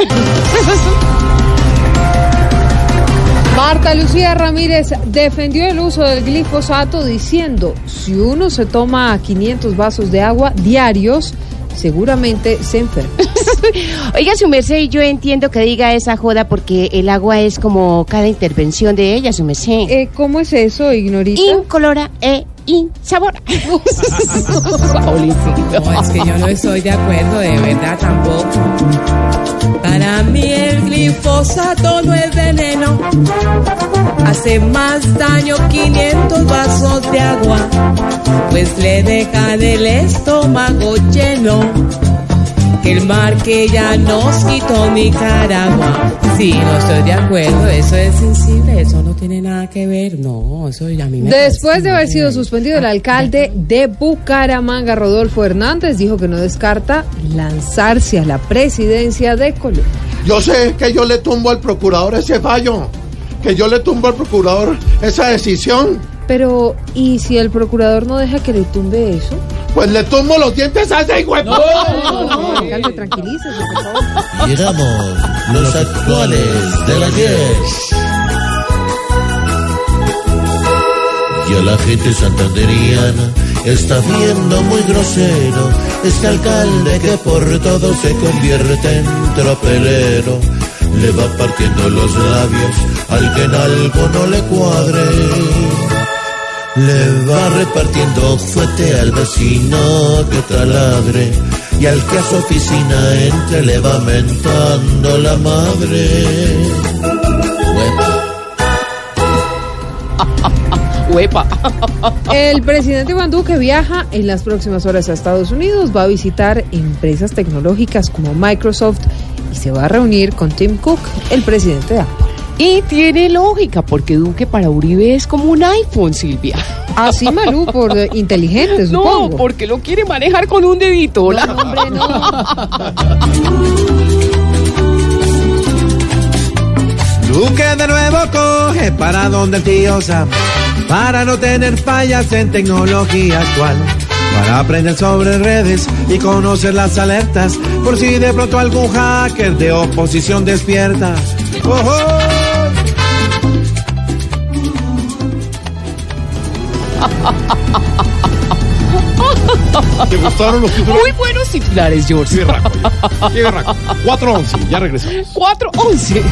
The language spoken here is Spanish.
Marta Lucía Ramírez defendió el uso del glifosato diciendo, si uno se toma 500 vasos de agua diarios, seguramente se enferma. Oiga, su merced, yo entiendo que diga esa joda porque el agua es como cada intervención de ella, su merced. Eh, ¿Cómo es eso, Ignorita? Incolora e insabora. No, es que yo no estoy de acuerdo, de verdad tampoco. Para mí el glifosato no es veneno. Hace más daño 500 vasos de agua, pues le dejan el estómago lleno. Que el mar que ya nos quitó Nicaragua. Sí, no estoy de acuerdo, eso es sensible, eso no tiene nada que ver, no, eso ya a mí me Después de haber sido suspendido, el alcalde de Bucaramanga, Rodolfo Hernández, dijo que no descarta lanzarse a la presidencia de Colombia. Yo sé que yo le tumbo al procurador ese fallo, que yo le tumbo al procurador esa decisión, Pero, ¿y si el procurador no deja que le tumbe eso? pues le tumbo los dientes a ese hijo de puta. Alcalde, tranquilícese, por favor. Llegamos los actuales de la Yes. Y a la gente santanderiana está viendo muy grosero este alcalde que por todo se convierte en tropelero. Le va partiendo los labios al que en algo no le cuadre. Le va repartiendo fuerte al vecino que taladre y al que a su oficina entre le va mentando la madre. Huepa. Huepa. El presidente Iván Duque viaja en las próximas horas a Estados Unidos, va a visitar empresas tecnológicas como Microsoft y se va a reunir con Tim Cook, el presidente de Apple. Y tiene lógica, porque Duque para Uribe es como un iPhone, Silvia. Así, Malú, por inteligente, No, supongo. porque lo quiere manejar con un dedito. Hola. No, hombre, no. Duque de nuevo coge para donde el tío Sam, para no tener fallas en tecnología actual, para aprender sobre redes y conocer las alertas, por si de pronto algún hacker de oposición despierta. ¡Ojo! ¿Te gustaron los títulos? Muy buenos titulares, George. Qué berraco, qué berraco. 4-11, ya regresamos. 4-11.